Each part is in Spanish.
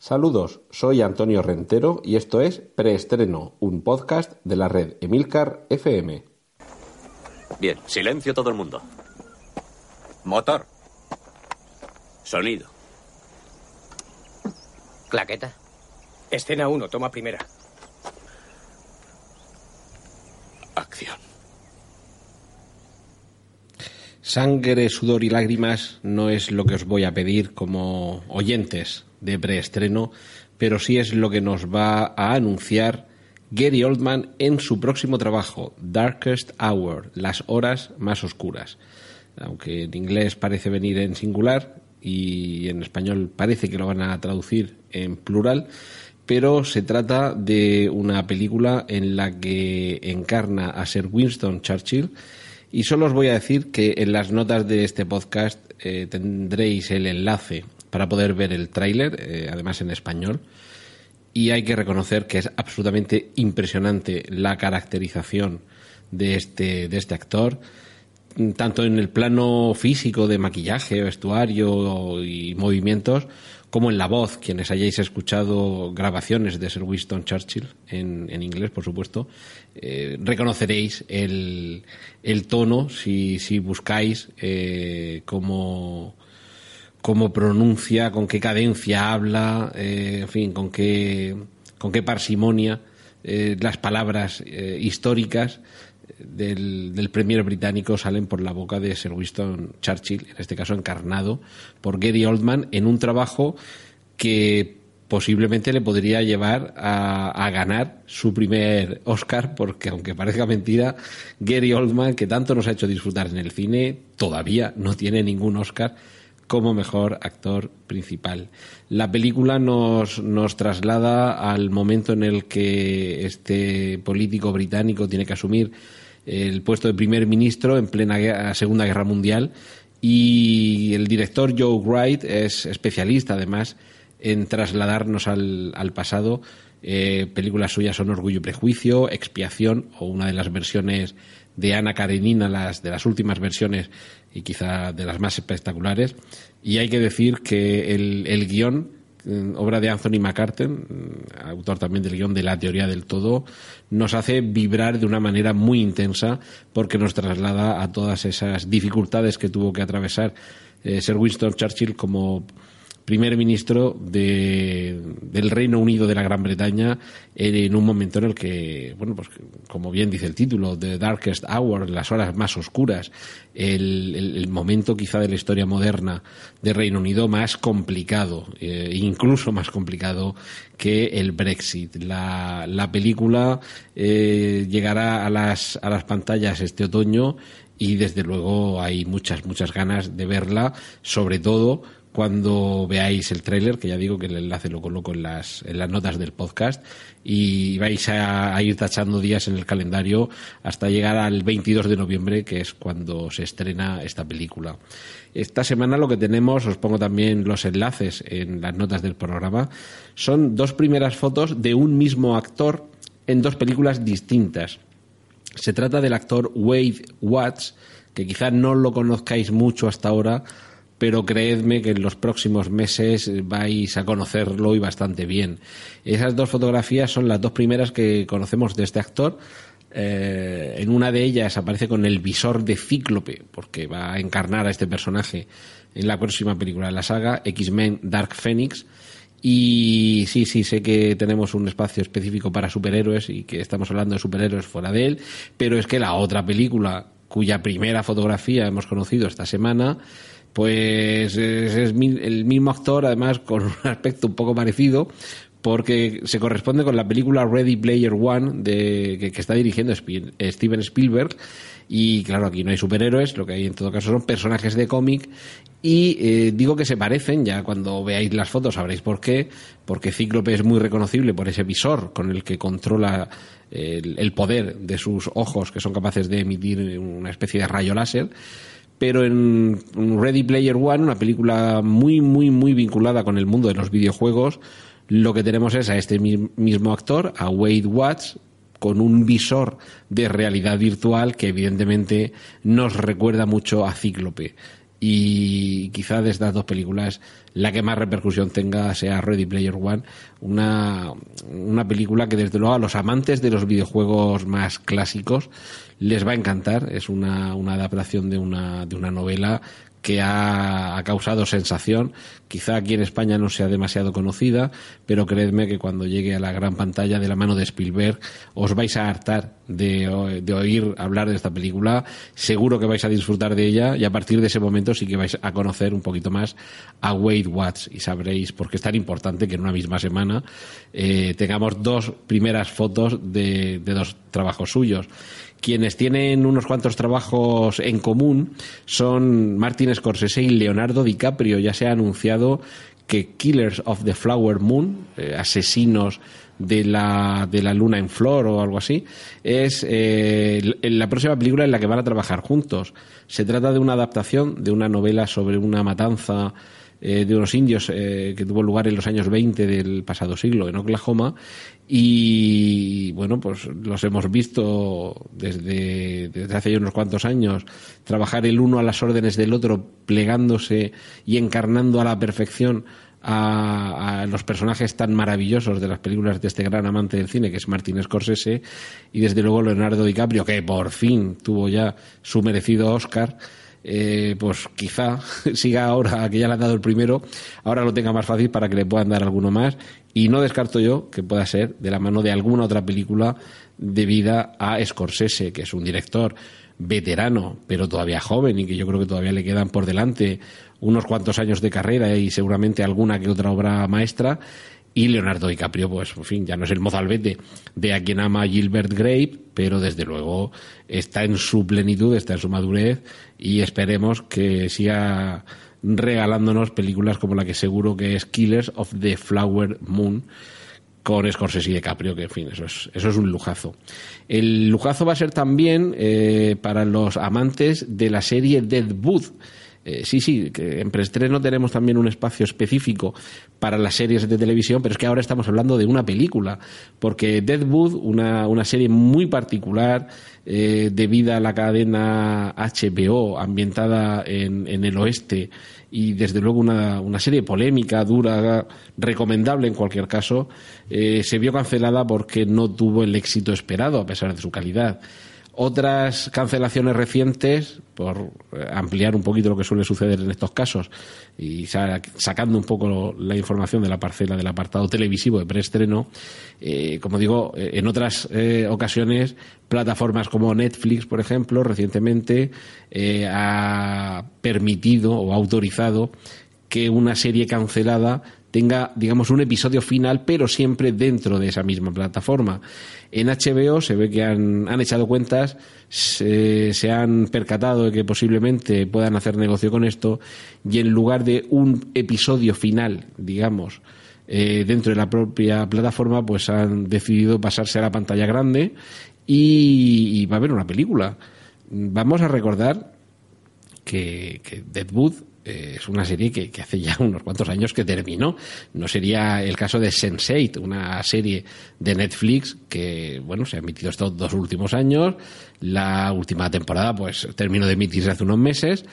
Saludos, soy Antonio Rentero y esto es Preestreno, un podcast de la red Emilcar FM. Bien, silencio todo el mundo. Motor. Sonido. Claqueta. Escena 1, toma primera. Acción. Sangre, sudor y lágrimas no es lo que os voy a pedir como oyentes de preestreno, pero sí es lo que nos va a anunciar Gary Oldman en su próximo trabajo, Darkest Hour, las horas más oscuras. Aunque en inglés parece venir en singular y en español parece que lo van a traducir en plural, pero se trata de una película en la que encarna a Sir Winston Churchill y solo os voy a decir que en las notas de este podcast eh, tendréis el enlace para poder ver el tráiler, eh, además en español. Y hay que reconocer que es absolutamente impresionante la caracterización de este, de este actor, tanto en el plano físico de maquillaje, vestuario y movimientos, como en la voz, quienes hayáis escuchado grabaciones de Sir Winston Churchill, en, en inglés, por supuesto, eh, reconoceréis el, el, tono si, si buscáis eh, cómo, cómo, pronuncia, con qué cadencia habla, eh, en fin, con qué, con qué parsimonia eh, las palabras eh, históricas del, del premier británico salen por la boca de Sir Winston Churchill, en este caso encarnado por Gary Oldman, en un trabajo que posiblemente le podría llevar a, a, ganar su primer Oscar, porque aunque parezca mentira, Gary Oldman, que tanto nos ha hecho disfrutar en el cine, todavía no tiene ningún Oscar como mejor actor principal. La película nos, nos traslada al momento en el que este político británico tiene que asumir el puesto de primer ministro en plena Segunda Guerra Mundial y el director Joe Wright es especialista además en trasladarnos al, al pasado. Eh, películas suyas son Orgullo y Prejuicio, Expiación o una de las versiones de Ana Karenina, las de las últimas versiones y quizá de las más espectaculares. Y hay que decir que el, el guion, obra de Anthony McCarten, autor también del guion de La teoría del todo, nos hace vibrar de una manera muy intensa porque nos traslada a todas esas dificultades que tuvo que atravesar eh, Sir Winston Churchill como primer ministro de, del Reino Unido de la Gran Bretaña en un momento en el que, bueno, pues como bien dice el título, The Darkest Hour, las horas más oscuras, el, el, momento quizá de la historia moderna del Reino Unido más complicado, eh, incluso más complicado que el Brexit. La, la película eh, llegará a las, a las pantallas este otoño y desde luego hay muchas, muchas ganas de verla, sobre todo cuando veáis el tráiler, que ya digo que el enlace lo coloco en las, en las notas del podcast, y vais a, a, ir tachando días en el calendario hasta llegar al 22 de noviembre, que es cuando se estrena esta película. Esta semana lo que tenemos, os pongo también los enlaces en las notas del programa, son dos primeras fotos de un mismo actor en dos películas distintas. Se trata del actor Wade Watts, que quizá no lo conozcáis mucho hasta ahora, pero creedme que en los próximos meses vais a conocerlo y bastante bien. Esas dos fotografías son las dos primeras que conocemos de este actor. Eh, en una de ellas aparece con el visor de Cíclope, porque va a encarnar a este personaje en la próxima película de la saga, X-Men Dark Phoenix. Y sí, sí, sé que tenemos un espacio específico para superhéroes y que estamos hablando de superhéroes fuera de él, pero es que la otra película, cuya primera fotografía hemos conocido esta semana, pues es, el mismo actor, además con un aspecto un poco parecido, porque se corresponde con la película Ready Player One de, que, está dirigiendo Steven Spielberg. Y claro, aquí no hay superhéroes, lo que hay en todo caso son personajes de cómic. Y eh, digo que se parecen, ya cuando veáis las fotos sabréis por qué, porque Cíclope es muy reconocible por ese visor con el que controla el, el poder de sus ojos, que son capaces de emitir una especie de rayo láser pero en Ready Player One, una película muy, muy, muy vinculada con el mundo de los videojuegos, lo que tenemos es a este mismo actor, a Wade Watts, con un visor de realidad virtual que evidentemente nos recuerda mucho a Cíclope. Y quizá de estas dos películas la que más repercusión tenga sea Ready Player One, una, una película que desde luego a los amantes de los videojuegos más clásicos les va a encantar. Es una, una adaptación de una, de una novela que ha, causado sensación. Quizá aquí en España no sea demasiado conocida, pero creedme que cuando llegue a la gran pantalla de la mano de Spielberg os vais a hartar de, oír hablar de esta película. Seguro que vais a disfrutar de ella y a partir de ese momento sí que vais a conocer un poquito más a Wade Watts y sabréis por qué es tan importante que en una misma semana eh, tengamos dos primeras fotos de dos trabajos suyos. Quienes tienen unos cuantos trabajos en común son Martin Scorsese y Leonardo DiCaprio. Ya se ha anunciado que Killers of the Flower Moon, eh, asesinos de la, de la luna en flor o algo así, es eh, la próxima película en la que van a trabajar juntos. Se trata de una adaptación de una novela sobre una matanza eh, de unos indios eh, que tuvo lugar en los años 20 del pasado siglo en Oklahoma. Y bueno pues los hemos visto desde, desde hace unos cuantos años trabajar el uno a las órdenes del otro plegándose y encarnando a la perfección a, a, los personajes tan maravillosos de las películas de este gran amante del cine que es Martin Scorsese y desde luego Leonardo DiCaprio que por fin tuvo ya su merecido Oscar eh, pues quizá siga ahora que ya le han dado el primero, ahora lo tenga más fácil para que le puedan dar alguno más. Y no descarto yo que pueda ser de la mano de alguna otra película debida a Scorsese, que es un director veterano, pero todavía joven y que yo creo que todavía le quedan por delante unos cuantos años de carrera y seguramente alguna que otra obra maestra y Leonardo DiCaprio, pues, en fin, ya no es el mozalbete de a quien ama Gilbert Grape, pero desde luego está en su plenitud, está en su madurez y esperemos que siga regalándonos películas como la que seguro que es Killers of the Flower Moon con Scorsese y DiCaprio, que en fin, eso es, eso es un lujazo. El lujazo va a ser también eh, para los amantes de la serie Deadwood eh, sí, sí, que en preestreno tenemos también un espacio específico para las series de televisión, pero es que ahora estamos hablando de una película, porque Deadwood, una, una serie muy particular, eh, debida a la cadena HBO, ambientada en, en el oeste, y desde luego una, una, serie polémica, dura, recomendable en cualquier caso, eh, se vio cancelada porque no tuvo el éxito esperado a pesar de su calidad. Otras cancelaciones recientes, por eh, ampliar un poquito lo que suele suceder en estos casos y sacando un poco la información de la parcela del apartado televisivo de preestreno, eh, como digo, eh, en otras eh, ocasiones, plataformas como Netflix, por ejemplo, recientemente ha permitido o autorizado que una serie cancelada tenga, digamos, un episodio final, pero siempre dentro de esa misma plataforma. En HBO se ve que han, han echado cuentas, se, se, han percatado de que posiblemente puedan hacer negocio con esto, y en lugar de un episodio final, digamos, eh, dentro de la propia plataforma, pues han decidido pasarse a la pantalla grande y, y va a haber una película. Vamos a recordar que, que Deadwood eh, es una serie que, hace ya unos cuantos años que terminó. No sería el caso de Sense8, una serie de Netflix que, bueno, se ha emitido estos dos últimos años. La última temporada, pues, terminó de emitirse hace unos meses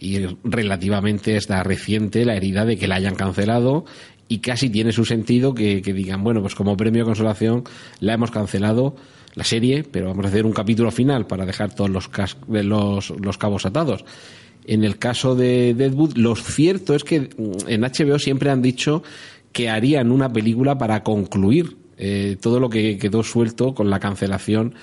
y relativamente está reciente la herida de que la hayan cancelado y casi tiene su sentido que, que digan, bueno, pues como premio de consolación la hemos cancelado la serie, pero vamos a hacer un capítulo final para dejar todos los, los, los cabos atados. En el caso de Deadwood, lo cierto es que en HBO siempre han dicho que harían una película para concluir eh, todo lo que quedó suelto con la cancelación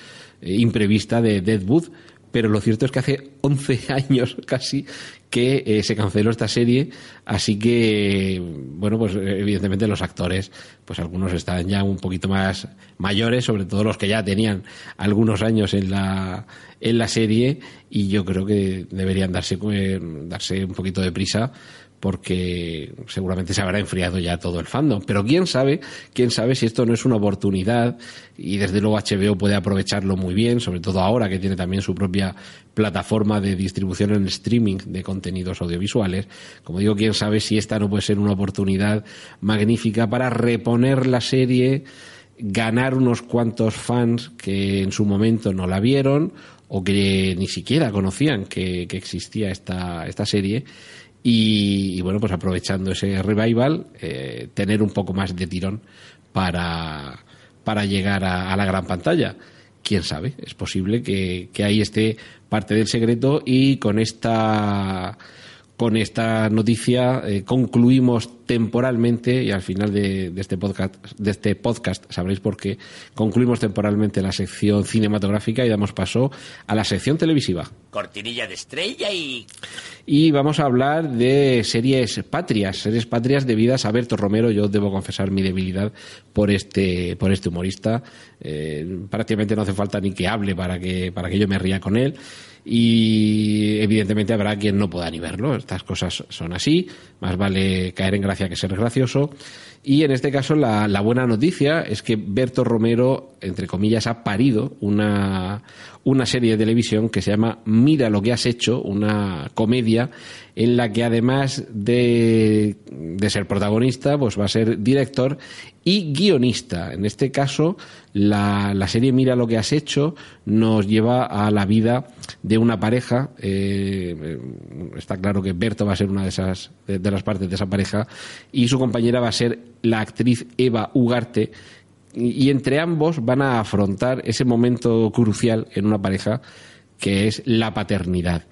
eh, imprevista de Deadwood. Pero lo cierto es que hace 11 años casi que eh, se canceló esta serie, así que, bueno, pues evidentemente los actores, pues algunos están ya un poquito más mayores, sobre todo los que ya tenían algunos años en la, en la serie, y yo creo que deberían darse, eh, darse un poquito de prisa porque seguramente se habrá enfriado ya todo el fandom. Pero quién sabe, quién sabe si esto no es una oportunidad y desde luego HBO puede aprovecharlo muy bien, sobre todo ahora que tiene también su propia plataforma de distribución en streaming de contenidos audiovisuales. Como digo, quién sabe si esta no puede ser una oportunidad magnífica para reponer la serie ganar unos cuantos fans que en su momento no la vieron o que ni siquiera conocían que, existía esta, esta serie. Y, bueno, pues aprovechando ese revival, eh, tener un poco más de tirón para, para llegar a, la gran pantalla. Quién sabe, es posible que, que ahí esté parte del secreto y con esta con esta noticia eh, concluimos temporalmente y al final de, este podcast de este podcast sabréis por qué concluimos temporalmente la sección cinematográfica y damos paso a la sección televisiva. Cortinilla de estrella y y vamos a hablar de series patrias series patrias debidas a Berto Romero. Yo debo confesar mi debilidad por este por este humorista. Eh, prácticamente no hace falta ni que hable para que para que yo me ría con él. Y evidentemente habrá quien no pueda ni verlo. Estas cosas son así, más vale caer en gracia que ser gracioso. Y en este caso la, la buena noticia es que Berto Romero, entre comillas, ha parido una, una serie de televisión que se llama Mira lo que has hecho, una comedia en la que además de, de ser protagonista, pues va a ser director y guionista. En este caso, la, la, serie Mira lo que has hecho nos lleva a la vida de una pareja. Eh, está claro que Berto va a ser una de esas de, las partes de esa pareja y su compañera va a ser la actriz Eva Ugarte. Y, y entre ambos van a afrontar ese momento crucial en una pareja que es la paternidad.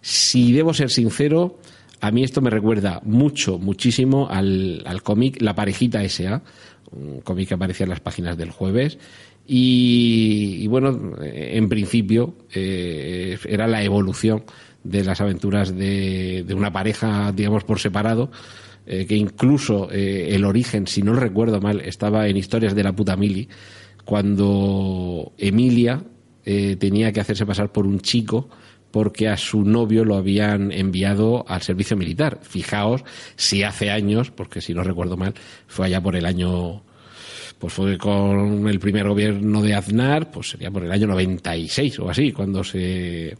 Si debo ser sincero, a mí esto me recuerda mucho, muchísimo al, al cómic La parejita S.A., un cómic que aparecía en las páginas del jueves. Y, bueno, en principio eh, era la evolución de las aventuras de, de una pareja, digamos, por separado, eh, que incluso eh, el origen, si no recuerdo mal, estaba en Historias de la puta Mili, cuando Emilia tenía que hacerse pasar por un chico porque a su novio lo habían enviado al servicio militar. Fijaos si hace años, porque si no recuerdo mal, fue allá por el año pues fue con el primer gobierno de Aznar, pues sería por el año 96 o así, cuando se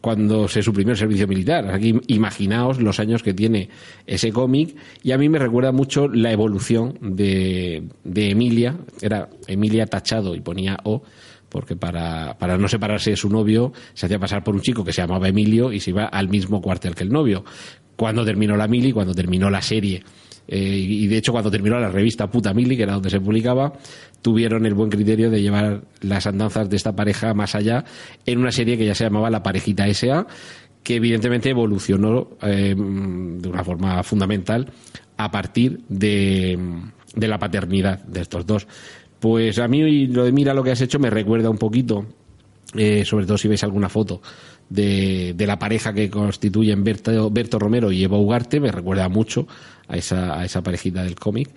cuando se suprimió el servicio militar. Aquí imaginaos los años que tiene ese cómic y a mí me recuerda mucho la evolución de, de Emilia, era Emilia tachado y ponía O, porque para, para no separarse de su novio se hacía pasar por un chico que se llamaba Emilio y se iba al mismo cuartel que el novio. Cuando terminó la mili, cuando terminó la serie eh, y de hecho cuando terminó la revista Puta Mili, que era donde se publicaba, tuvieron el buen criterio de llevar las andanzas de esta pareja más allá en una serie que ya se llamaba La Parejita S.A., que evidentemente evolucionó eh, de una forma fundamental a partir de, de la paternidad de estos dos. Pues a mí lo de mira lo que has hecho me recuerda un poquito, eh, sobre todo si veis alguna foto de, de, la pareja que constituyen Berto, Berto Romero y Eva Ugarte, me recuerda mucho a esa, a esa parejita del cómic.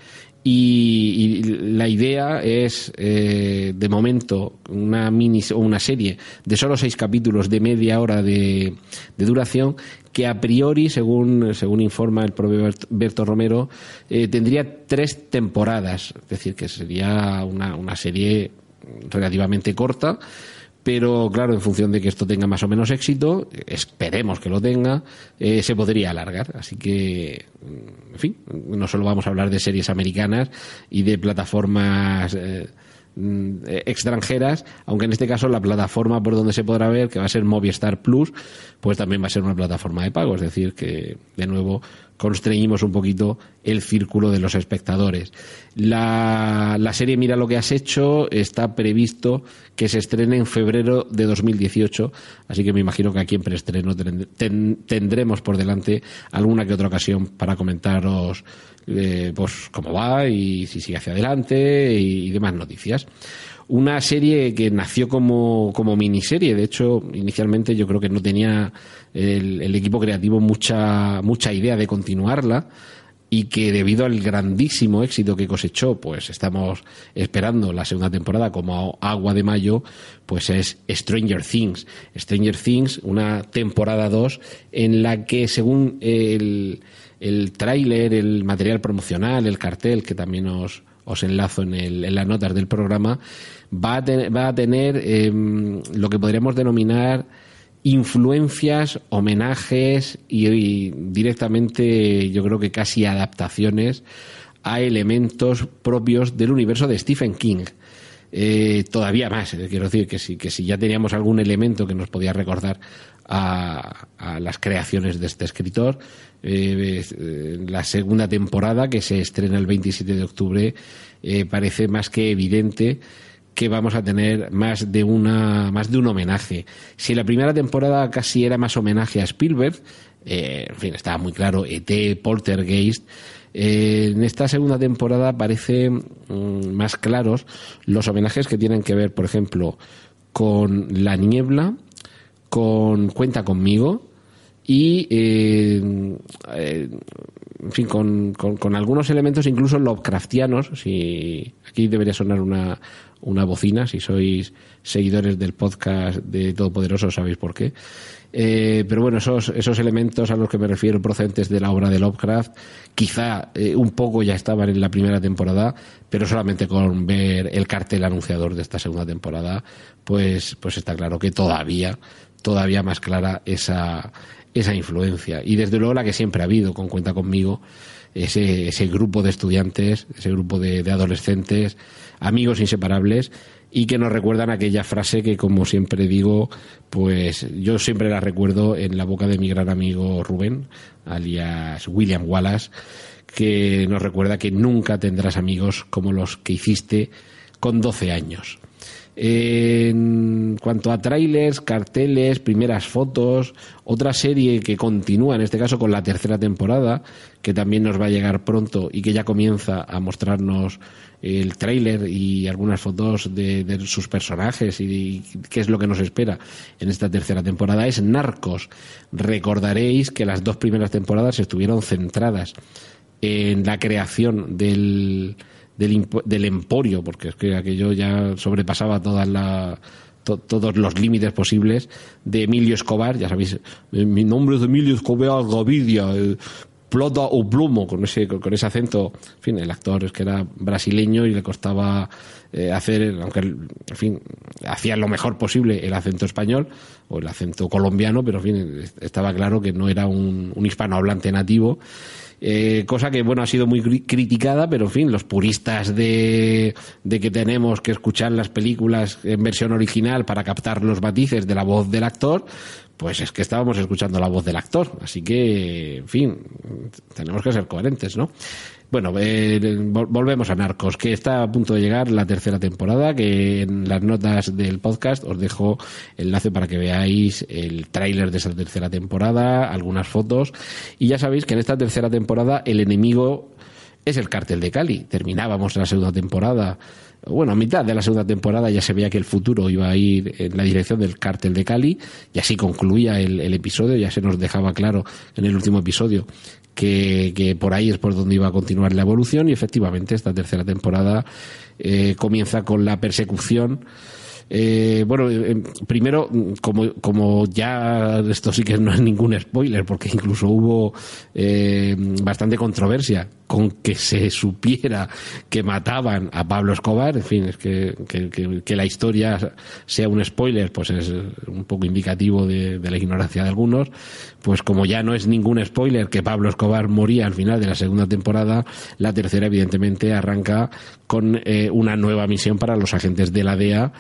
Y, y, la idea es, eh, de momento, una mini o una serie de solo seis capítulos de media hora de, de duración que a priori, según, según informa el propio Berto Romero, eh, tendría tres temporadas. Es decir, que sería una, una serie relativamente corta pero claro, en función de que esto tenga más o menos éxito, esperemos que lo tenga, eh, se podría alargar. Así que, en fin, no solo vamos a hablar de series americanas y de plataformas eh, mm, extranjeras, aunque en este caso la plataforma por donde se podrá ver, que va a ser Movistar Plus, pues también va a ser una plataforma de pago, es decir, que de nuevo constreñimos un poquito el círculo de los espectadores. La, la, serie Mira lo que has hecho está previsto que se estrene en febrero de 2018, así que me imagino que aquí en preestreno ten, tendremos por delante alguna que otra ocasión para comentaros eh, pues cómo va y si sigue hacia adelante y demás noticias una serie que nació como, como miniserie. De hecho, inicialmente yo creo que no tenía el, el, equipo creativo mucha, mucha idea de continuarla y que debido al grandísimo éxito que cosechó, pues estamos esperando la segunda temporada como agua de mayo, pues es Stranger Things. Stranger Things, una temporada 2 en la que según el, el tráiler, el material promocional, el cartel que también os, os enlazo en, el, en las notas del programa, va a, va a tener eh, lo que podríamos denominar influencias, homenajes y, directamente yo creo que casi adaptaciones a elementos propios del universo de Stephen King. eh, todavía más. Eh, quiero decir que si ya teníamos algún elemento que nos podía recordar a, las creaciones de este escritor, la segunda temporada que se estrena el 27 de octubre parece más que evidente que vamos a tener más de una más de un homenaje. Si la primera temporada casi era más homenaje a Spielberg, eh, en fin, estaba muy claro, ET, Poltergeist, eh, en esta segunda temporada parecen mm, más claros los homenajes que tienen que ver, por ejemplo, con La Niebla, con Cuenta conmigo y, eh, en fin, con, con, algunos elementos incluso Lovecraftianos. Si, aquí debería sonar una, una bocina, si sois seguidores del podcast de Todopoderoso sabéis por qué. Eh, pero bueno, esos, esos elementos a los que me refiero procedentes de la obra de Lovecraft, quizá eh, un poco ya estaban en la primera temporada, pero solamente con ver el cartel anunciador de esta segunda temporada, pues, pues está claro que todavía, todavía más clara esa, esa influencia. Y desde luego la que siempre ha habido, con Cuenta conmigo, ese, ese grupo de estudiantes, ese grupo de, de adolescentes, amigos inseparables, y que nos recuerdan aquella frase que, como siempre digo, pues yo siempre la recuerdo en la boca de mi gran amigo Rubén, alias William Wallace, que nos recuerda que nunca tendrás amigos como los que hiciste con 12 años. En cuanto a trailers, carteles, primeras fotos, otra serie que continúa, en este caso con la tercera temporada, que también nos va a llegar pronto y que ya comienza a mostrarnos el tráiler y algunas fotos de, sus personajes y, qué es lo que nos espera en esta tercera temporada, es Narcos. Recordaréis que las dos primeras temporadas estuvieron centradas en la creación del del, emporio, porque es que aquello ya sobrepasaba todas todos los límites posibles de Emilio Escobar, ya sabéis, eh, mi nombre es Emilio Escobar Gavidia, plata o plomo, con ese, con ese acento, en fin, el actor es que era brasileño y le costaba eh, hacer, aunque, en fin, hacía lo mejor posible el acento español o el acento colombiano, pero en fin, estaba claro que no era un, un hispanohablante nativo eh, cosa que, bueno, ha sido muy criticada, pero en fin, los puristas de, de que tenemos que escuchar las películas en versión original para captar los matices de la voz del actor, pues es que estábamos escuchando la voz del actor. Así que, en fin, tenemos que ser coherentes, ¿no? Bueno, eh, volvemos a Narcos, que está a punto de llegar la tercera temporada, que en las notas del podcast os dejo enlace para que veáis el tráiler de esa tercera temporada, algunas fotos, y ya sabéis que en esta tercera temporada el enemigo es el cártel de Cali. Terminábamos la segunda temporada bueno, a mitad de la segunda temporada ya se veía que el futuro iba a ir en la dirección del cártel de Cali y así concluía el, episodio, ya se nos dejaba claro en el último episodio que, por ahí es por donde iba a continuar la evolución y efectivamente esta tercera temporada eh, comienza con la persecución eh, bueno, eh, primero, como, como ya esto sí que no es ningún spoiler, porque incluso hubo eh, bastante controversia con que se supiera que mataban a Pablo Escobar, en fin, es que, que, la historia sea un spoiler, pues es un poco indicativo de, la ignorancia de algunos, pues como ya no es ningún spoiler que Pablo Escobar moría al final de la segunda temporada, la tercera evidentemente arranca con una nueva misión para los agentes de la DEA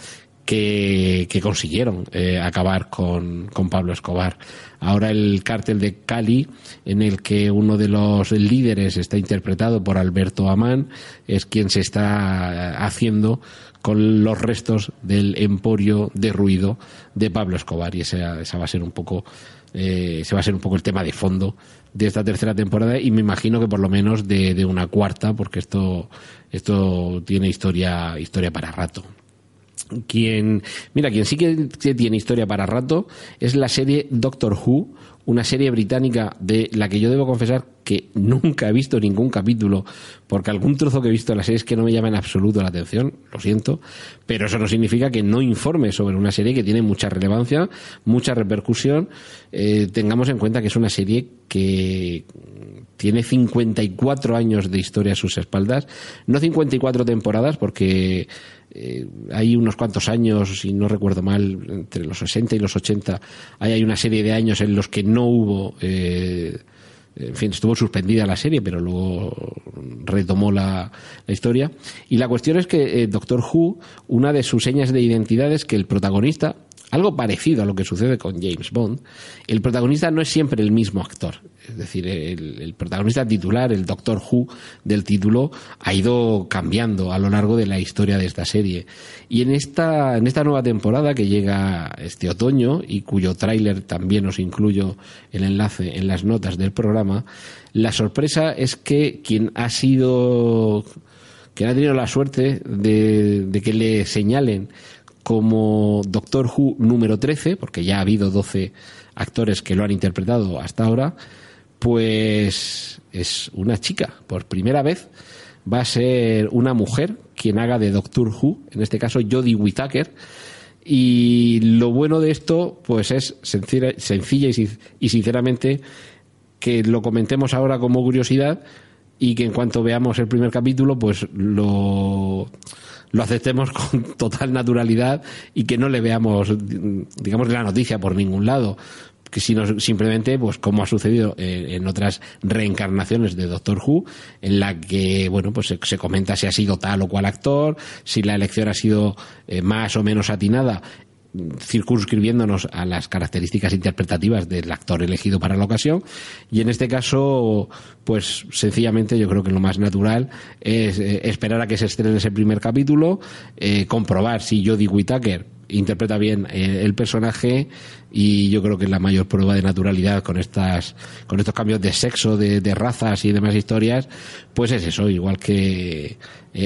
que, consiguieron eh, acabar con, Pablo Escobar. Ahora el cártel de Cali, en el que uno de los líderes está interpretado por Alberto Amán, es quien se está haciendo con los restos del emporio de ruido de Pablo Escobar. Y ese, va a ser un poco eh, ese va a ser un poco el tema de fondo de esta tercera temporada. Y me imagino que por lo menos de, de una cuarta porque esto esto tiene historia historia para rato quien, mira, quien sí que tiene historia para rato es la serie Doctor Who, una serie británica de la que yo debo confesar que nunca he visto ningún capítulo, porque algún trozo que he visto de la serie es que no me llama en absoluto la atención, lo siento, pero eso no significa que no informe sobre una serie que tiene mucha relevancia, mucha repercusión. Eh, tengamos en cuenta que es una serie que tiene 54 años de historia a sus espaldas, no 54 temporadas, porque eh, hay unos cuantos años, si no recuerdo mal, entre los 60 y los 80, hay, una serie de años en los que no hubo, eh, en fin, estuvo suspendida la serie, pero luego retomó la, la historia. Y la cuestión es que eh, Doctor Who, una de sus señas de identidad es que el protagonista, algo parecido a lo que sucede con James Bond, el protagonista no es siempre el mismo actor. Es decir, el, protagonista titular, el Doctor Who del título, ha ido cambiando a lo largo de la historia de esta serie. Y en esta, en esta nueva temporada que llega este otoño y cuyo tráiler también os incluyo el enlace en las notas del programa, la sorpresa es que quien ha sido, quien ha tenido la suerte de, de que le señalen como Doctor Who número 13, porque ya ha habido 12 actores que lo han interpretado hasta ahora, pues es una chica. Por primera vez va a ser una mujer quien haga de Doctor Who, en este caso Jodie Whittaker. Y lo bueno de esto, pues es sencilla, sencilla y, sin- y sinceramente que lo comentemos ahora como curiosidad y que en cuanto veamos el primer capítulo, pues lo, lo aceptemos con total naturalidad y que no le veamos, digamos, la noticia por ningún lado. Sino simplemente pues como ha sucedido eh, en otras reencarnaciones de Doctor Who en la que bueno pues se, se comenta si ha sido tal o cual actor si la elección ha sido eh, más o menos atinada circunscribiéndonos a las características interpretativas del actor elegido para la ocasión. Y en este caso pues sencillamente yo creo que lo más natural es eh, esperar a que se estrene ese primer capítulo eh, comprobar si Jodie Whittaker interpreta bien eh, el personaje y yo creo que es la mayor prueba de naturalidad con estas con estos cambios de sexo de, de razas y demás historias pues es eso igual que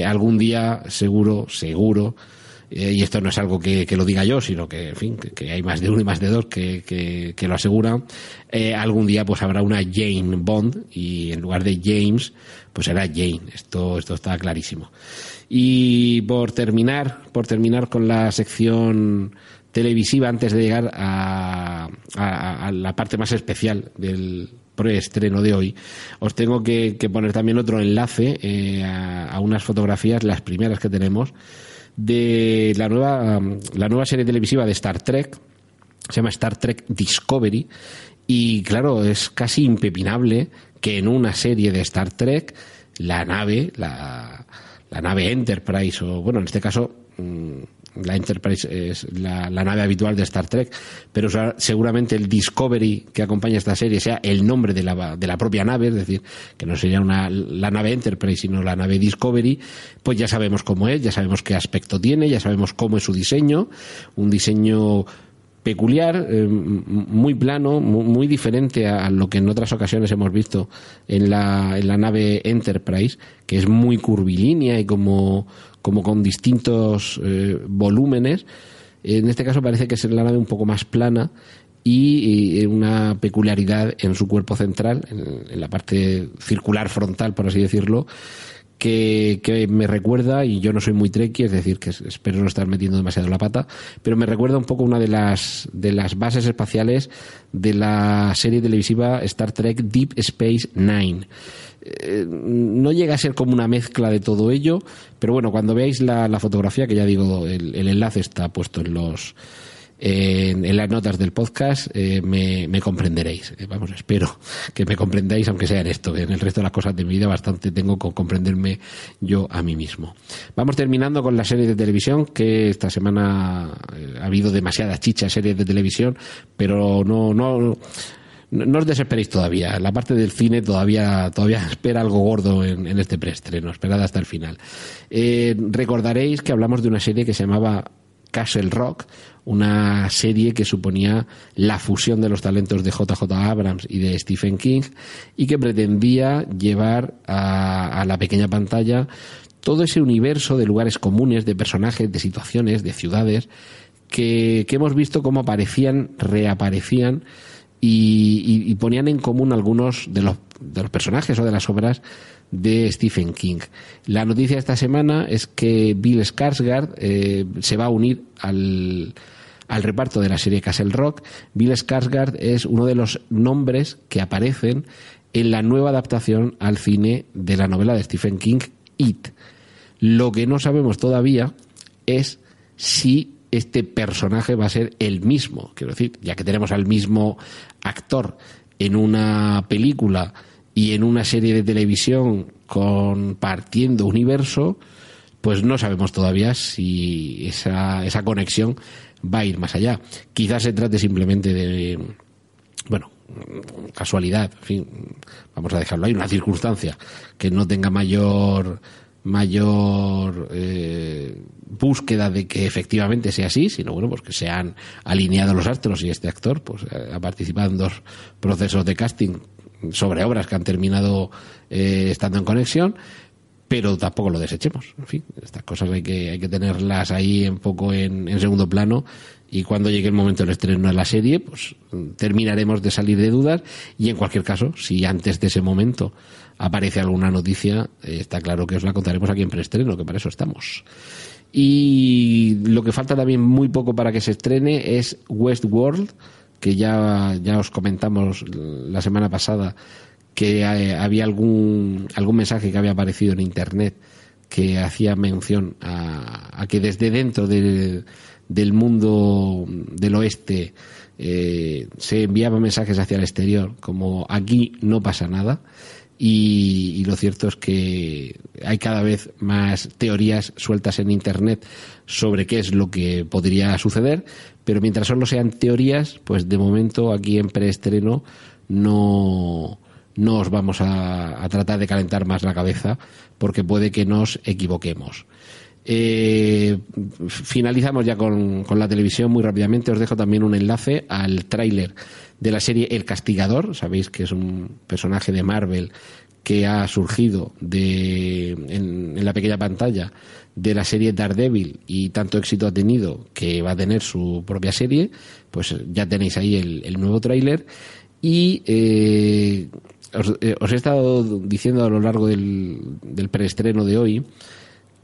algún día seguro seguro eh, y esto no es algo que, lo diga yo, sino que, en fin, que, hay más de uno y más de dos que, que, lo aseguran. Eh, algún día pues habrá una Jane Bond y en lugar de James pues será Jane. Esto, esto está clarísimo. Y por terminar, por terminar con la sección televisiva antes de llegar a, a, la parte más especial del preestreno de hoy, os tengo que, poner también otro enlace eh, a unas fotografías, las primeras que tenemos, de la nueva, la nueva serie televisiva de Star Trek, se llama Star Trek Discovery, y claro, es casi impepinable que en una serie de Star Trek la nave, la, la nave Enterprise, o bueno, en este caso mm, la Enterprise es la, nave habitual de Star Trek, pero seguramente el Discovery que acompaña esta serie sea el nombre de la, de la propia nave, es decir, que no sería una, la nave Enterprise, sino la nave Discovery, pues ya sabemos cómo es, ya sabemos qué aspecto tiene, ya sabemos cómo es su diseño, un diseño peculiar, eh, muy plano, muy, muy, diferente a lo que en otras ocasiones hemos visto en la, en la nave Enterprise, que es muy curvilínea y como, como con distintos eh, volúmenes. En este caso parece que es la nave un poco más plana y, una peculiaridad en su cuerpo central, en, en la parte circular frontal, por así decirlo, que, que, me recuerda, y yo no soy muy treki, es decir, que espero no estar metiendo demasiado la pata, pero me recuerda un poco una de las, de las bases espaciales de la serie televisiva Star Trek Deep Space Nine. Eh, no llega a ser como una mezcla de todo ello, pero bueno, cuando veáis la, fotografía, que ya digo, el enlace está puesto en los, en, las notas del podcast eh, me, comprenderéis. Eh, vamos, espero que me comprendáis, aunque sea en esto. En el resto de las cosas de mi vida bastante tengo con comprenderme yo a mí mismo. Vamos terminando con la serie de televisión, que esta semana eh, ha habido demasiadas chichas series de televisión, pero no, no, no os desesperéis todavía. La parte del cine todavía, todavía espera algo gordo en, este preestreno. Esperad hasta el final. Recordaréis que hablamos de una serie que se llamaba Castle Rock, una serie que suponía la fusión de los talentos de JJ Abrams y de Stephen King y que pretendía llevar a, a la pequeña pantalla todo ese universo de lugares comunes, de personajes, de situaciones, de ciudades que, que hemos visto cómo aparecían, reaparecían y, y, ponían en común algunos de los, de los personajes o de las obras de Stephen King. La noticia de esta semana es que Bill Skarsgård eh, se va a unir al, al reparto de la serie Castle Rock. Bill Skarsgård es uno de los nombres que aparecen en la nueva adaptación al cine de la novela de Stephen King, It. Lo que no sabemos todavía es si este personaje va a ser el mismo, quiero decir, ya que tenemos al mismo actor en una película y en una serie de televisión compartiendo universo, pues no sabemos todavía si esa, esa conexión va a ir más allá. Quizás se trate simplemente de, bueno, casualidad, en fin, vamos a dejarlo ahí, una circunstancia que no tenga mayor mayor eh, búsqueda de que efectivamente sea así, sino bueno, pues que se han alineado los astros y este actor pues eh, ha participado en dos procesos de casting sobre obras que han terminado eh, estando en conexión, pero tampoco lo desechemos. En fin, estas cosas hay que, hay que tenerlas ahí un poco en, en segundo plano y cuando llegue el momento del estreno de la serie, pues terminaremos de salir de dudas y en cualquier caso, si antes de ese momento aparece alguna noticia, eh, está claro que os la contaremos aquí en preestreno, que para eso estamos. Y lo que falta también muy poco para que se estrene es Westworld, que ya, ya os comentamos la semana pasada que eh, había algún, algún mensaje que había aparecido en Internet que hacía mención a, a que desde dentro de, del mundo del oeste eh, se enviaban mensajes hacia el exterior, como aquí no pasa nada. Y, y, lo cierto es que hay cada vez más teorías sueltas en Internet sobre qué es lo que podría suceder, pero mientras solo sean teorías, pues de momento aquí en preestreno no, no os vamos a, tratar de calentar más la cabeza porque puede que nos equivoquemos. Eh, finalizamos ya con, la televisión muy rápidamente. Os dejo también un enlace al tráiler de la serie El Castigador. Sabéis que es un personaje de Marvel que ha surgido de, en, la pequeña pantalla de la serie Daredevil y tanto éxito ha tenido que va a tener su propia serie. Pues ya tenéis ahí el, el nuevo tráiler. Y eh, os, eh, os, he estado diciendo a lo largo del, del preestreno de hoy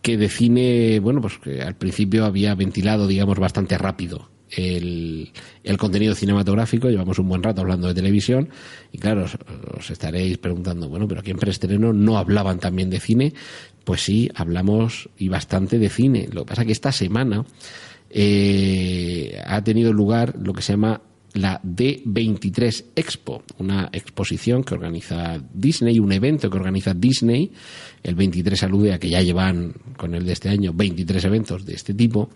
que define, bueno, pues que al principio había ventilado, digamos, bastante rápido el, el, contenido cinematográfico. Llevamos un buen rato hablando de televisión y claro, os, os, estaréis preguntando, bueno, pero aquí en preestreno no hablaban también de cine. Pues sí, hablamos y bastante de cine. Lo que pasa es que esta semana eh, ha tenido lugar lo que se llama la D23 Expo, una exposición que organiza Disney, un evento que organiza Disney. El 23 alude a que ya llevan con el de este año 23 eventos de este tipo.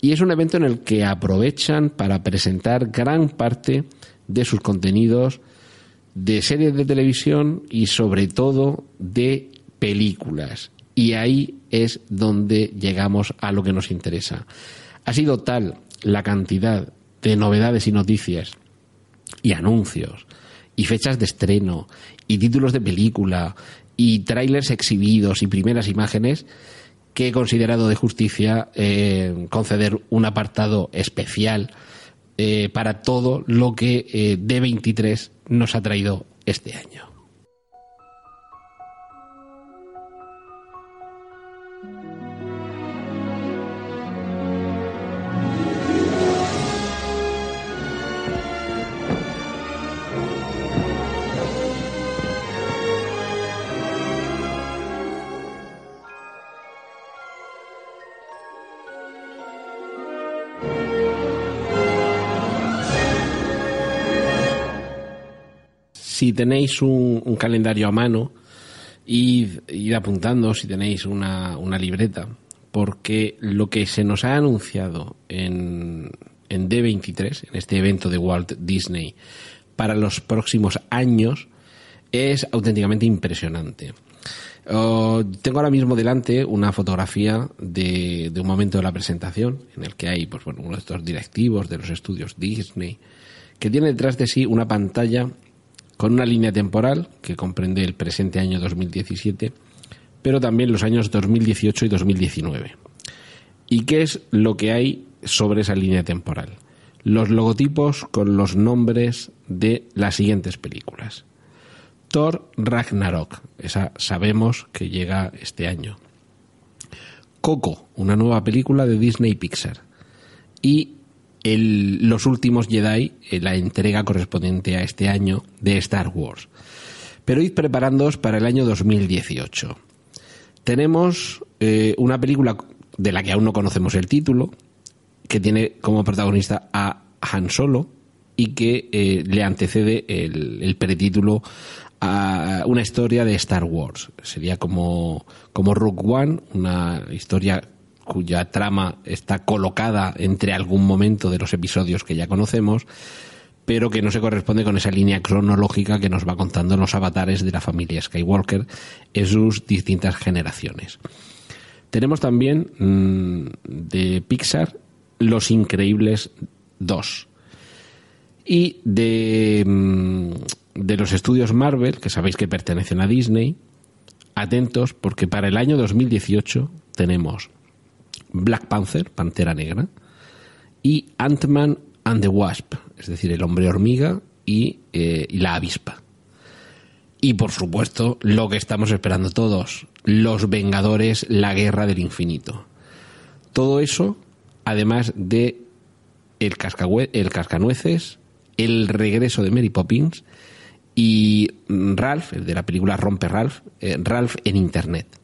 Y es un evento en el que aprovechan para presentar gran parte de sus contenidos de series de televisión y sobre todo de películas. Y ahí es donde llegamos a lo que nos interesa. Ha sido tal la cantidad de novedades y noticias y anuncios y fechas de estreno y títulos de película y trailers exhibidos y primeras imágenes que he considerado de justicia eh, conceder un apartado especial eh, para todo lo que eh, D23 nos ha traído este año. Si tenéis un, calendario a mano, id, id apuntando si tenéis una, libreta, porque lo que se nos ha anunciado en, en D23, en este evento de Walt Disney, para los próximos años, es auténticamente impresionante. Uh, tengo ahora mismo delante una fotografía de, de, un momento de la presentación en el que hay pues, bueno, uno de estos directivos de los estudios Disney que tiene detrás de sí una pantalla con una línea temporal que comprende el presente año 2017, pero también los años 2018 y 2019. ¿Y qué es lo que hay sobre esa línea temporal? Los logotipos con los nombres de las siguientes películas. Thor Ragnarok, esa sabemos que llega este año. Coco, una nueva película de Disney Pixar. Y los últimos Jedi, eh, la entrega correspondiente a este año de Star Wars. Pero id preparándoos para el año 2018. Tenemos eh, una película de la que aún no conocemos el título, que tiene como protagonista a Han Solo, y que eh, le antecede el, el pretítulo a una historia de Star Wars. Sería como, como Rogue One, una historia cuya trama está colocada entre algún momento de los episodios que ya conocemos, pero que no se corresponde con esa línea cronológica que nos va contando los avatares de la familia Skywalker en sus distintas generaciones. Tenemos también mm, de Pixar Los Increíbles 2. Y de, mm, de los estudios Marvel, que sabéis que pertenecen a Disney, atentos porque para el año 2018 tenemos Black Panther, Pantera Negra, y Ant-Man and the Wasp, es decir, el hombre hormiga y, eh, y la avispa. Y por supuesto, lo que estamos esperando todos, los Vengadores, la Guerra del Infinito. Todo eso, además de el, el cascanueces, el regreso de Mary Poppins y Ralph, el de la película Rompe Ralph, eh, Ralph en Internet.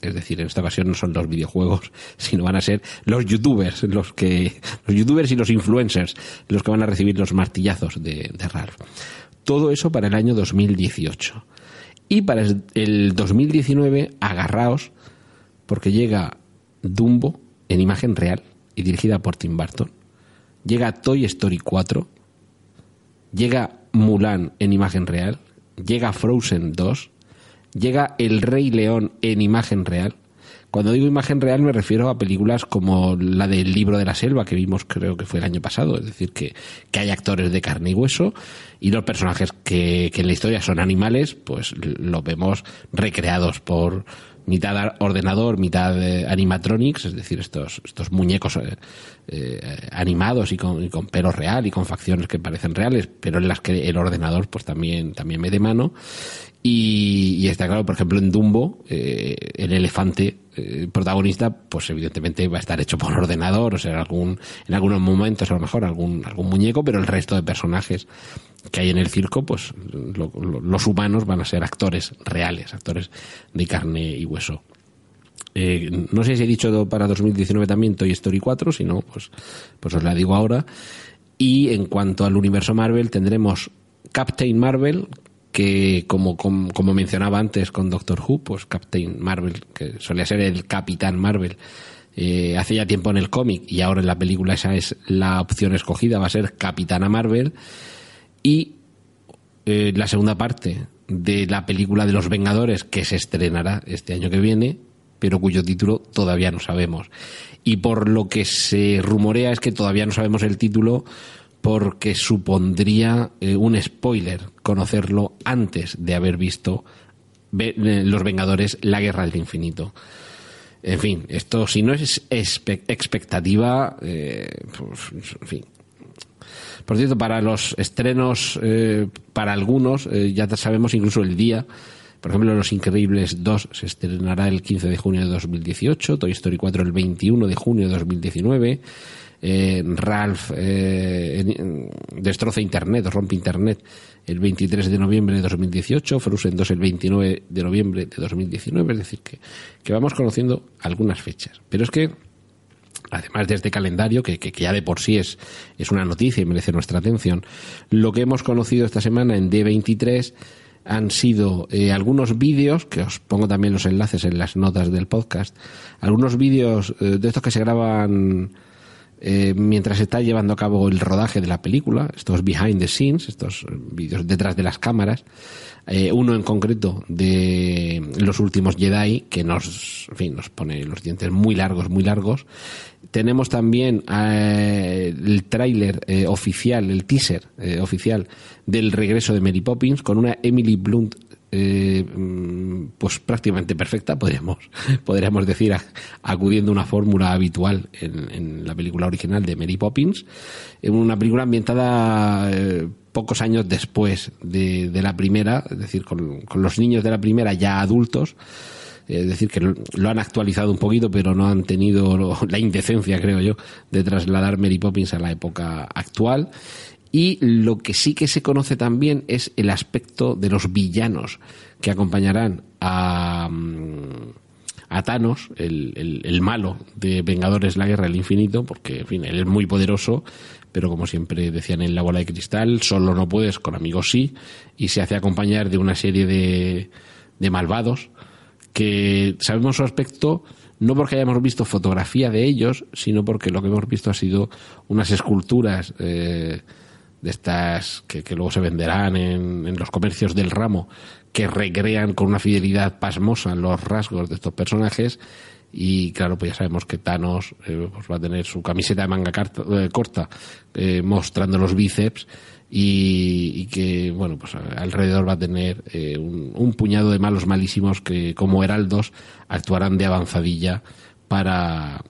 Es decir, en esta ocasión no son los videojuegos, sino van a ser los youtubers, los que, los youtubers y los influencers, los que van a recibir los martillazos de, de Ralph. Todo eso para el año 2018. Y para el 2019, agarraos, porque llega Dumbo en imagen real y dirigida por Tim Burton. Llega Toy Story 4. Llega Mulan en imagen real. Llega Frozen 2. Llega El Rey León en imagen real. Cuando digo imagen real me refiero a películas como la del libro de la selva que vimos creo que fue el año pasado, es decir, que, que hay actores de carne y hueso y los personajes que, que en la historia son animales, pues los vemos recreados por mitad ordenador, mitad eh, animatronics, es decir, estos, estos muñecos eh, eh, animados y con, con pelo real y con facciones que parecen reales, pero en las que el ordenador pues también, también mete mano. Y, y está claro, por ejemplo, en Dumbo, el elefante protagonista, pues evidentemente va a estar hecho por ordenador, o sea, en, algún, en algunos momentos a lo mejor algún, algún muñeco, pero el resto de personajes que hay en el circo, pues lo- lo- los humanos van a ser actores reales, actores de carne y hueso. Eh, no sé si he dicho para 2019 también Toy Story 4, si no, pues, pues os la digo ahora. Y en cuanto al universo Marvel, tendremos Captain Marvel, que como, como, como mencionaba antes con Doctor Who, pues Captain Marvel, que solía ser el Capitán Marvel, eh, hace ya tiempo en el cómic y ahora en la película esa es la opción escogida, va a ser Capitana Marvel. Y eh, la segunda parte de la película de los Vengadores que se estrenará este año que viene, pero cuyo título todavía no sabemos. Y por lo que se rumorea es que todavía no sabemos el título porque supondría eh, un spoiler conocerlo antes de haber visto eh, Los Vengadores, la Guerra del Infinito. En fin, esto si no es expectativa, eh, pues, en fin, por cierto, para los estrenos, eh, para algunos, eh, ya sabemos incluso el día. Por ejemplo, Los Increíbles 2 se estrenará el 15 de junio de 2018, Toy Story 4 el 21 de junio de 2019, eh, Ralph eh, en- destroza Internet, rompe Internet el 23 de noviembre de 2018, Frozen 2 el 29 de noviembre de 2019, es decir, que, que vamos conociendo algunas fechas. Pero es que además de este calendario, que, que- ya de por sí es, es una noticia y merece nuestra atención, lo que hemos conocido esta semana en D23 han sido eh, algunos vídeos, que os pongo también los enlaces en las notas del podcast, algunos vídeos eh, de estos que se graban eh, mientras está llevando a cabo el rodaje de la película, estos behind the scenes, estos vídeos detrás de las cámaras, eh, uno en concreto de los últimos Jedi que nos, fin, nos pone los dientes muy largos, muy largos. Tenemos también eh, el tráiler eh, oficial, el teaser oficial del regreso de Mary Poppins con una Emily Blunt eh, mm, pues prácticamente perfecta, podríamos, podríamos decir, acudiendo a una fórmula habitual en, en la película original de Mary Poppins, en una película ambientada eh, pocos años después de, la primera, es decir, con, con los niños de la primera ya adultos, es decir, que lo, han actualizado un poquito, pero no han tenido la indecencia, creo yo, de trasladar Mary Poppins a la época actual. Y lo que sí que se conoce también es el aspecto de los villanos que acompañarán a, mm, a Thanos, el, el, el malo de Vengadores la Guerra del Infinito, porque, en fin, él es muy poderoso, pero como siempre decían en la bola de cristal, solo no puedes, con amigos sí, y se hace acompañar de una serie de, de malvados que sabemos su aspecto no porque hayamos visto fotografía de ellos, sino porque lo que hemos visto ha sido unas esculturas eh, de estas que, que, luego se venderán en, en, los comercios del ramo, que recrean con una fidelidad pasmosa los rasgos de estos personajes. Y claro, pues ya sabemos que Thanos eh, pues va a tener su camiseta de manga eh, corta eh, mostrando los bíceps y, que, bueno, pues alrededor va a tener un, un, puñado de malos malísimos que, como heraldos, actuarán de avanzadilla para,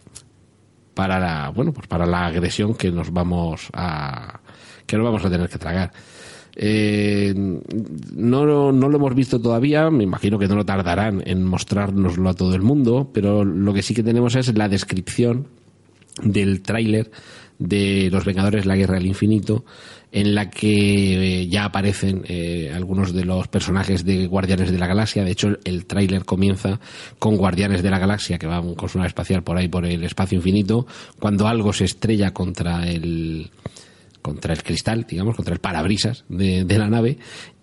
para la, bueno, pues para la agresión que nos vamos a, que nos vamos a tener que tragar. Eh, no, no lo hemos visto todavía, me imagino que no lo tardarán en mostrárnoslo a todo el mundo, pero lo que sí que tenemos es la descripción del tráiler de Los Vengadores La Guerra del Infinito, en la que eh, ya aparecen eh, algunos de los personajes de Guardianes de la Galaxia. De hecho, el, el tráiler comienza con Guardianes de la Galaxia, que van con su nave espacial por ahí, por el espacio infinito, cuando algo se estrella contra el contra el cristal, digamos, contra el parabrisas de, de la nave,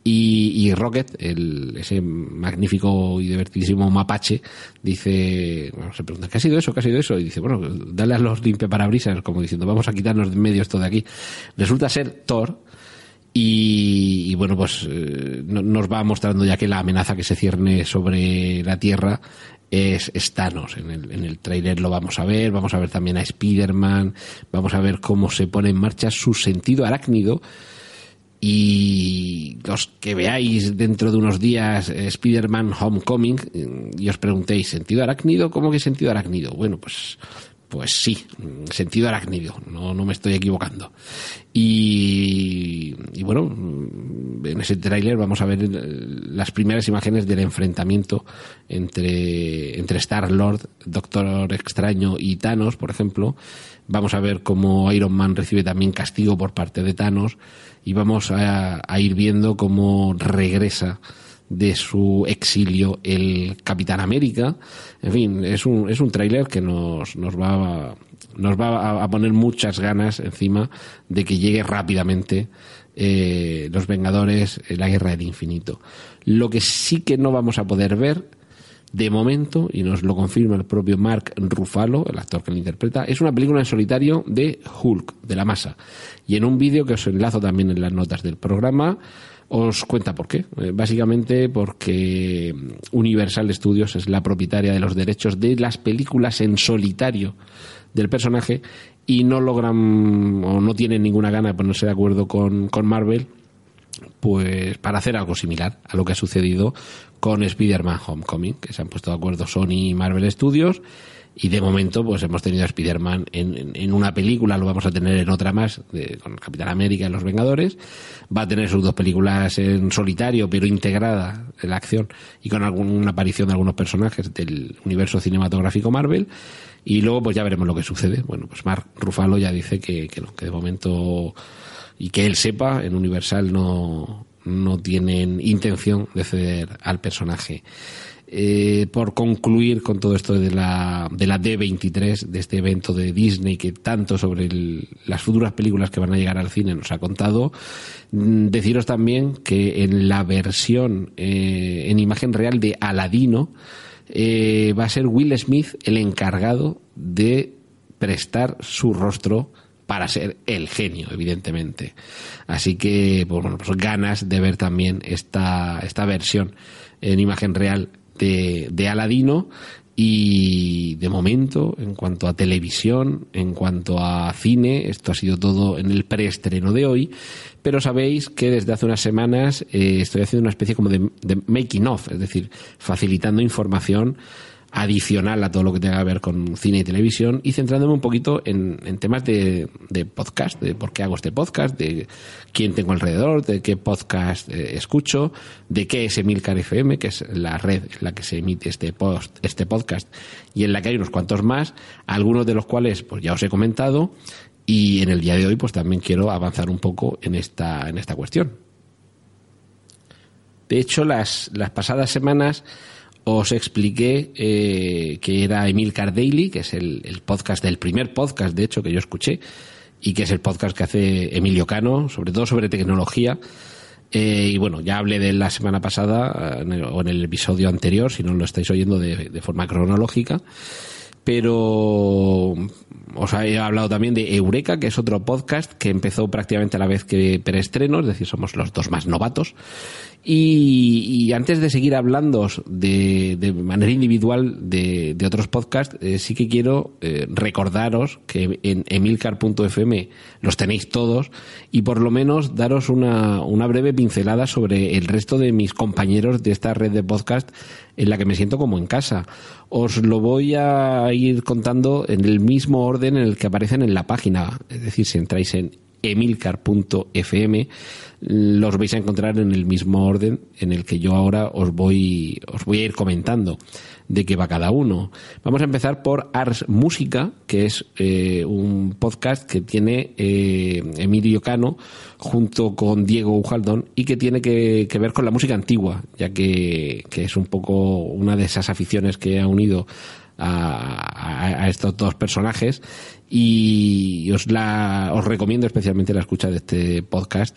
y, y Rocket, el, ese magnífico y divertidísimo mapache, dice, bueno, se pregunta, ¿qué ha sido eso? ¿Qué ha sido eso? Y dice, bueno, dale a los limpiaparabrisas, como diciendo, vamos a quitarnos de medio esto de aquí. Resulta ser Thor, y, y, bueno, pues eh, nos va mostrando ya que la amenaza que se cierne sobre la Tierra es, es Thanos. En el, en el trailer lo vamos a ver, vamos a ver también a Spider-Man, vamos a ver cómo se pone en marcha su sentido arácnido. Y los que veáis dentro de unos días eh, Spider-Man Homecoming y os preguntéis, ¿sentido arácnido? ¿Cómo que sentido arácnido? Bueno, pues pues sí, sentido arácnido, no, no me estoy equivocando. Y, y bueno, en ese tráiler vamos a ver las primeras imágenes del enfrentamiento entre, entre Star-Lord, Doctor Extraño y Thanos, por ejemplo. Vamos a ver cómo Iron Man recibe también castigo por parte de Thanos y vamos a, a ir viendo cómo regresa de su exilio el Capitán América. En fin, es un, es un tráiler que nos, nos va, a, nos va a poner muchas ganas encima de que llegue rápidamente eh, Los Vengadores, la Guerra del Infinito. Lo que sí que no vamos a poder ver de momento, y nos lo confirma el propio Mark Ruffalo, el actor que lo interpreta, es una película en solitario de Hulk, de la masa. Y en un vídeo que os enlazo también en las notas del programa, os cuenta por qué. Eh, básicamente porque Universal Studios es la propietaria de los derechos de las películas en solitario del personaje y no logran o no tienen ninguna gana de ponerse de acuerdo con, con Marvel pues para hacer algo similar a lo que ha sucedido con Spider-Man Homecoming, que se han puesto de acuerdo Sony y Marvel Studios y de momento pues hemos tenido a Spider-Man en, en, una película, lo vamos a tener en otra más, de, con Capitán América y los Vengadores, va a tener sus dos películas en solitario, pero integrada en la acción y con alguna aparición de algunos personajes del universo cinematográfico Marvel, y luego pues ya veremos lo que sucede. Bueno, pues Mark Ruffalo ya dice que, que, que de momento, y que él sepa, en Universal no, no tienen intención de ceder al personaje. Eh, por concluir con todo esto de la, de la D23, de este evento de Disney que tanto sobre el, las futuras películas que van a llegar al cine nos ha contado, mm, deciros también que en la versión eh, en imagen real de Aladino eh, va a ser Will Smith el encargado de prestar su rostro para ser el genio, evidentemente. Así que, pues, bueno, pues ganas de ver también esta, esta versión en imagen real de, de Aladino y de momento, en cuanto a televisión, en cuanto a cine, esto ha sido todo en el preestreno de hoy, pero sabéis que desde hace unas semanas eh, estoy haciendo una especie como de, de making of, es decir, facilitando información adicional a todo lo que tenga que ver con cine y televisión y centrándome un poquito en, en temas de, de, podcast, de por qué hago este podcast, de quién tengo alrededor, de qué podcast eh, escucho, de qué es Emilcar FM, que es la red en la que se emite este, post, este podcast y en la que hay unos cuantos más, algunos de los cuales pues ya os he comentado y en el día de hoy pues también quiero avanzar un poco en esta, en esta cuestión. De hecho, las, las pasadas semanas os expliqué eh, que era Emilcar Daily, que es el, podcast del primer podcast, de hecho, que yo escuché, y que es el podcast que hace Emilio Cano, sobre todo sobre tecnología. Eh, y bueno, ya hablé de la semana pasada, en el- o en el episodio anterior, si no lo estáis oyendo de, de forma cronológica. Pero os he hablado también de Eureka, que es otro podcast que empezó prácticamente a la vez que preestreno, es decir, somos los dos más novatos. Y, antes de seguir hablando de, de manera individual de, de otros podcasts, eh, sí que quiero eh, recordaros que en emilcar.fm los tenéis todos y por lo menos daros una, una breve pincelada sobre el resto de mis compañeros de esta red de podcast en la que me siento como en casa. Os lo voy a ir contando en el mismo orden en el que aparecen en la página, es decir, si entráis en emilcar.fm los vais a encontrar en el mismo orden en el que yo ahora os voy os voy a ir comentando de qué va cada uno. Vamos a empezar por Ars Música, que es eh, un podcast que tiene eh, Emilio Cano junto con Diego Ujaldón y que tiene que, ver con la música antigua, ya que, que es un poco una de esas aficiones que ha unido a- a estos dos personajes y os la os recomiendo especialmente la escucha de este podcast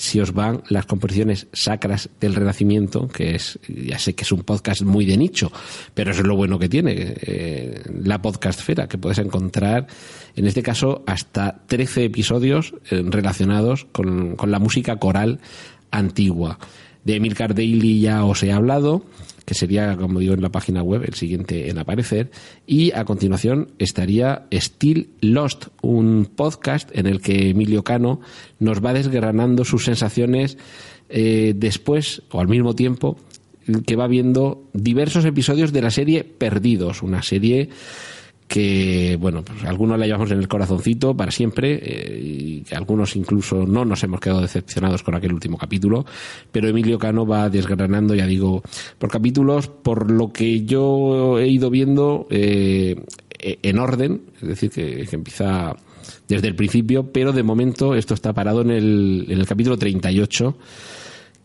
si os van las composiciones sacras del Renacimiento, que es, ya sé que es un podcast muy de nicho, pero eso es lo bueno que tiene, eh, la podcastfera, que puedes encontrar, en este caso, hasta 13 episodios eh, relacionados con, con la música coral antigua. De Emilcar Daily ya os he hablado, que sería, como digo en la página web, el siguiente en aparecer. Y a continuación estaría Still Lost, un podcast en el que Emilio Cano nos va desgranando sus sensaciones eh, después o al mismo tiempo que va viendo diversos episodios de la serie Perdidos, una serie que, bueno, pues algunos la llevamos en el corazoncito para siempre eh, y que algunos incluso no nos hemos quedado decepcionados con aquel último capítulo, pero Emilio Cano va desgranando, ya digo, por capítulos, por lo que yo he ido viendo eh, en orden, es decir, que, que empieza desde el principio, pero de momento esto está parado en el, en el capítulo 38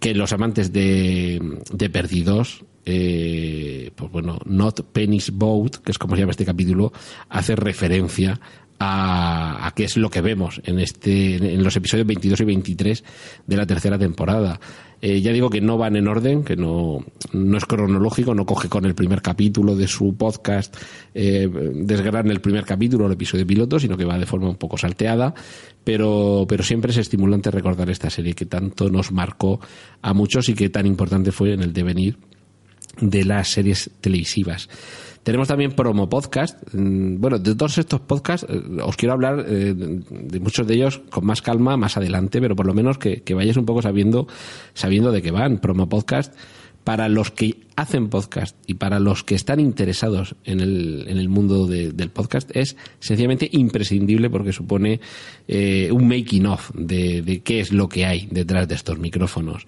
que los amantes de, de Perdidos, eh, pues bueno, Not Penny's Boat, que es como se llama este capítulo, hace referencia a, qué es lo que vemos en este en los episodios 22 y 23 de la tercera temporada. Eh, ya digo que no van en orden, que no, no es cronológico, no coge con el primer capítulo de su podcast, eh, desgrana el primer capítulo, el episodio piloto, sino que va de forma un poco salteada, pero, pero siempre es estimulante recordar esta serie que tanto nos marcó a muchos y que tan importante fue en el devenir de las series televisivas. Tenemos también promo podcast. Mm, Bueno, de todos estos podcasts eh, os quiero hablar eh, de muchos de ellos con más calma más adelante, pero por lo menos que, que vayáis un poco sabiendo, sabiendo de qué van. Promo podcast para los que hacen podcast y para los que están interesados en el, en el mundo de- del podcast es sencillamente imprescindible porque supone eh, un making of de, qué es lo que hay detrás de estos micrófonos.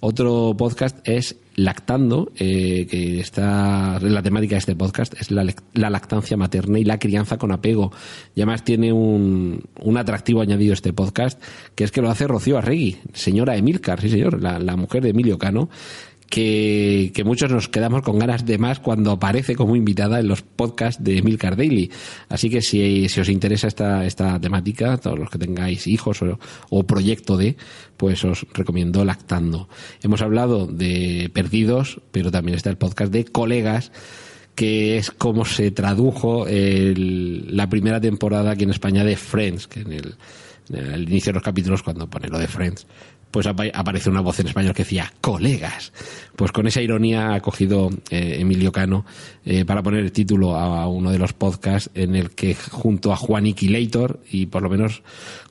Otro podcast es Lactando, eh, que está la temática de este podcast es la, lactancia materna y la crianza con apego. Y además tiene un, un atractivo añadido este podcast, que es que lo hace Rocío Arregui, señora Emilcar, sí señor, la mujer de Emilio Cano, que, muchos nos quedamos con ganas de más cuando aparece como invitada en los podcasts de Emilcar Daily. Así que si, os interesa esta, esta temática, todos los que tengáis hijos o, proyecto de, pues os recomiendo Lactando. Hemos hablado de Perdidos, pero también está el podcast de Colegas, que es como se tradujo el- la primera temporada aquí en España de Friends, que en el inicio de los capítulos, cuando pone lo de Friends, pues apa- aparece una voz en español que decía colegas. Pues con esa ironía ha cogido eh, Emilio Cano eh, para poner el título a uno de los podcasts en el que junto a Juan Iquilator y por lo menos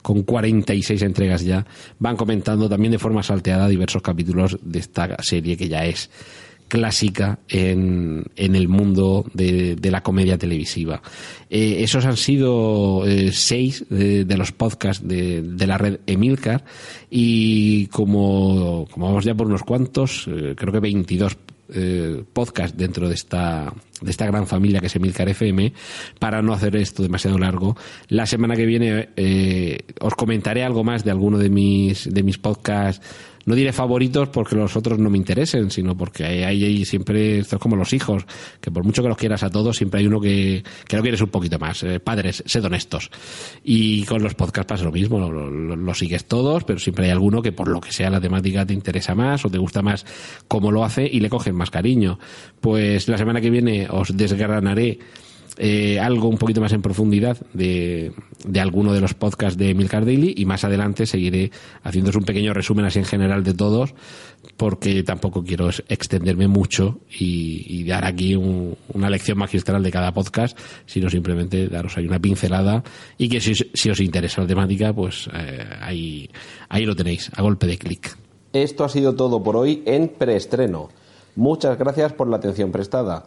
con 46 entregas ya van comentando también de forma salteada diversos capítulos de esta serie que ya es clásica en, en el mundo de, de la comedia televisiva. Eh, esos han sido eh, seis de, los podcasts de, de la red Emilcar y como, como vamos ya por unos cuantos, eh, creo que 22 eh, podcasts dentro de esta de esta gran familia que es Emilcar FM, para no hacer esto demasiado largo. La semana que viene eh, os comentaré algo más de alguno de mis, de mis podcasts no diré favoritos porque los otros no me interesen, sino porque hay, hay, siempre, esto es como los hijos, que por mucho que los quieras a todos, siempre hay uno que, que lo quieres un poquito más. Eh, padres, sed honestos. Y con los podcasts pasa lo mismo, lo, sigues todos, pero siempre hay alguno que por lo que sea la temática te interesa más o te gusta más cómo lo hace y le cogen más cariño. Pues la semana que viene os desgranaré eh, algo un poquito más en profundidad de, de alguno de los podcasts de Milcar Daily y más adelante seguiré haciéndoos un pequeño resumen así en general de todos porque tampoco quiero extenderme mucho y, dar aquí una lección magistral de cada podcast, sino simplemente daros ahí una pincelada y que si, os interesa la temática, pues eh, ahí, ahí lo tenéis, a golpe de clic. Esto ha sido todo por hoy en preestreno. Muchas gracias por la atención prestada.